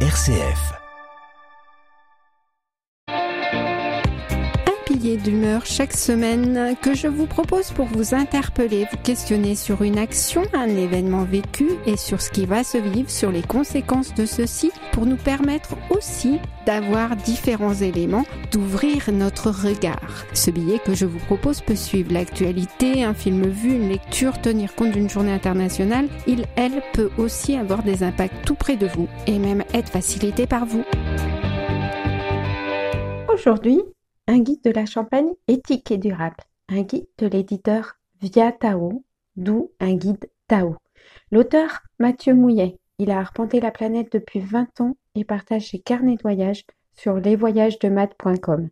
RCF. Pilier d'humeur chaque semaine que je vous propose pour vous interpeller, vous questionner sur une action, un événement vécu et sur ce qui va se vivre, sur les conséquences de ceci, pour nous permettre aussi d'avoir différents éléments, d'ouvrir notre regard. Ce billet que je vous propose peut suivre l'actualité, un film vu, une lecture, tenir compte d'une journée internationale. Il, elle, peut aussi avoir des impacts tout près de vous et même être facilité par vous. Aujourd'hui, un guide de la champagne éthique et durable. Un guide de l'éditeur Via Tao, d'où un guide Tao. L'auteur, Mathieu Mouillet. Il a arpenté la planète depuis 20 ans et partage ses carnets de voyage sur lesvoyagesdemath.com.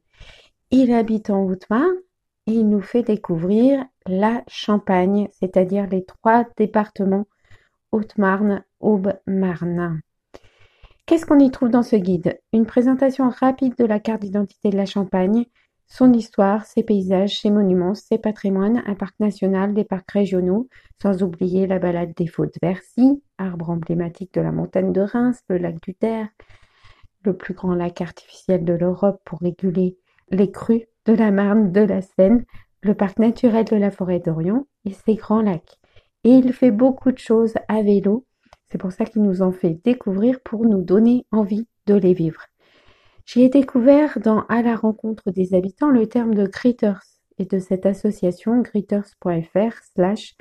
Il habite en Haute-Marne et il nous fait découvrir la Champagne, c'est-à-dire les trois départements Haute-Marne, Aube-Marne. Qu'est-ce qu'on y trouve dans ce guide? Une présentation rapide de la carte d'identité de la Champagne, son histoire, ses paysages, ses monuments, ses patrimoines, un parc national, des parcs régionaux, sans oublier la balade des Faux de Versy, arbre emblématique de la montagne de Reims, le lac du Terre, le plus grand lac artificiel de l'Europe pour réguler les crues de la Marne, de la Seine, le parc naturel de la forêt d'Orient et ses grands lacs. Et il fait beaucoup de choses à vélo, c'est pour ça qu'il nous en fait découvrir pour nous donner envie de les vivre. J'y ai découvert dans À la rencontre des habitants le terme de Gritters et de cette association gritters.fr slash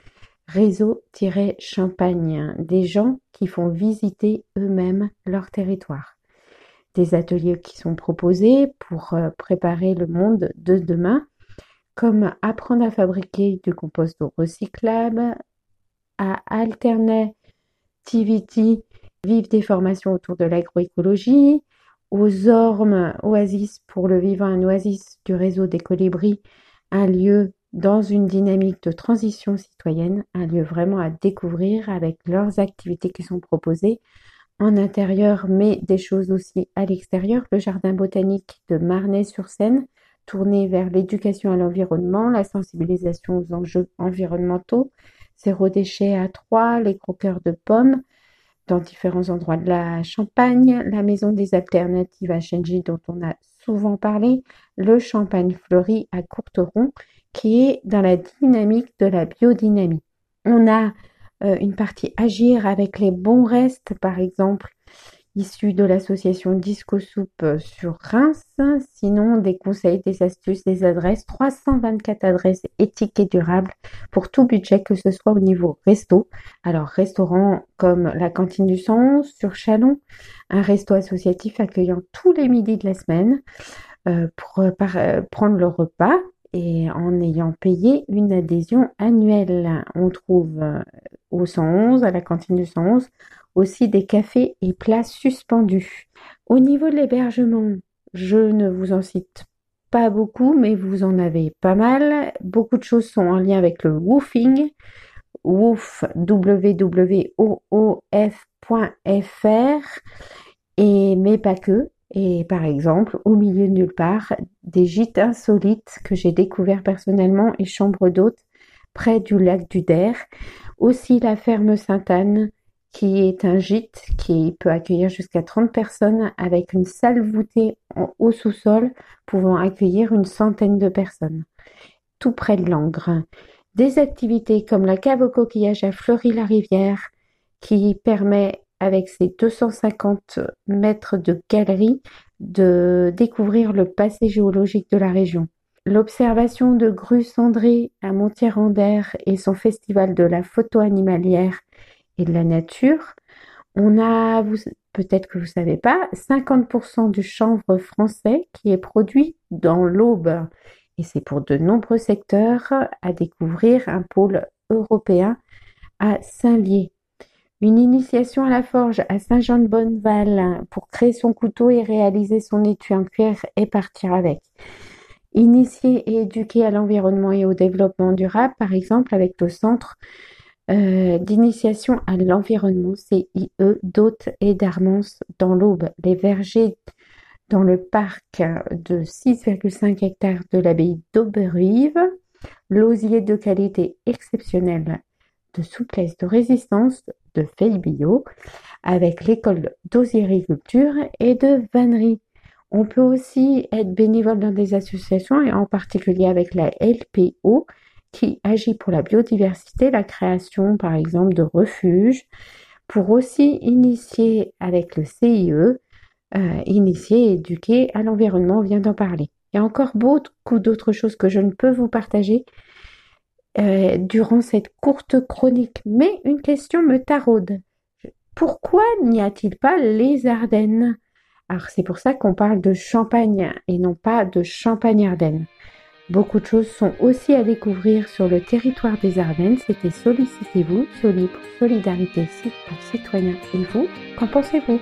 réseau-champagne, des gens qui font visiter eux-mêmes leur territoire. Des ateliers qui sont proposés pour euh, préparer le monde de demain, comme apprendre à fabriquer du compost recyclable, à Alternativity, vivre des formations autour de l'agroécologie, aux Ormes Oasis pour le vivant, un oasis du réseau des colibris, un lieu dans une dynamique de transition citoyenne, un lieu vraiment à découvrir avec leurs activités qui sont proposées en intérieur, mais des choses aussi à l'extérieur. Le jardin botanique de Marnay-sur-Seine, tourné vers l'éducation à l'environnement, la sensibilisation aux enjeux environnementaux, zéro déchet à Troyes, les croqueurs de pommes, dans différents endroits de la Champagne, la maison des alternatives à Shenji dont on a souvent parlé, le champagne fleuri à Courteron qui est dans la dynamique de la biodynamie. On a euh, une partie agir avec les bons restes, par exemple, issus de l'association Disco Soupe euh, sur Reims. Sinon, des conseils, des astuces, des adresses, 324 adresses éthiques et durables pour tout budget, que ce soit au niveau resto. Alors, restaurant comme la cantine du Sens sur Chalon, un resto associatif accueillant tous les midis de la semaine euh, pour prendre le repas et en ayant payé une adhésion annuelle. On trouve euh, au 111, à la cantine du 111, aussi des cafés et plats suspendus. Au niveau de l'hébergement, je ne vous en cite pas beaucoup, mais vous en avez pas mal. Beaucoup de choses sont en lien avec le woofing. Woof, www.oof.fr, et mais pas que. Et par exemple, au milieu de nulle part, des gîtes insolites que j'ai découverts personnellement et chambres d'hôtes près du lac du Der. Aussi la ferme Sainte-Anne, qui est un gîte qui peut accueillir jusqu'à 30 personnes avec une salle voûtée au sous-sol pouvant accueillir une centaine de personnes. Tout près de Langres. Des activités comme la cave au coquillage à Fleury-la-Rivière qui permet avec ses 250 mètres de galerie, de découvrir le passé géologique de la région. L'observation de Grue Cendrée à Montier-en-Der et son festival de la photo animalière et de la nature. On a, peut-être que vous ne savez pas, 50% du chanvre français qui est produit dans l'Aube. Et c'est pour de nombreux secteurs à découvrir un pôle européen à Saint-Lié. Une initiation à la forge à Saint-Jean-de-Bonneval pour créer son couteau et réaliser son étui en cuir et partir avec. Initier et éduquer à l'environnement et au développement durable, par exemple avec le centre euh, d'initiation à l'environnement CIE d'Hôte et d'Armance dans l'Aube, les vergers dans le parc de 6,5 hectares de l'abbaye d'Auberive, l'osier de qualité exceptionnelle de souplesse, de résistance, de Bio avec l'école d'osériculture et de vannerie. On peut aussi être bénévole dans des associations et en particulier avec la LPO qui agit pour la biodiversité, la création par exemple de refuges, pour aussi initier avec le CIE, euh, initier et éduquer à l'environnement, on vient d'en parler. Il y a encore beaucoup d'autres choses que je ne peux vous partager euh, durant cette courte chronique, mais une question me taraude. Pourquoi n'y a-t-il pas les Ardennes? Alors c'est pour ça qu'on parle de Champagne et non pas de Champagne-Ardennes. Beaucoup de choses sont aussi à découvrir sur le territoire des Ardennes. C'était Sollicitez-vous, Soli pour Solidarité pour citoyens. Et vous, qu'en pensez-vous?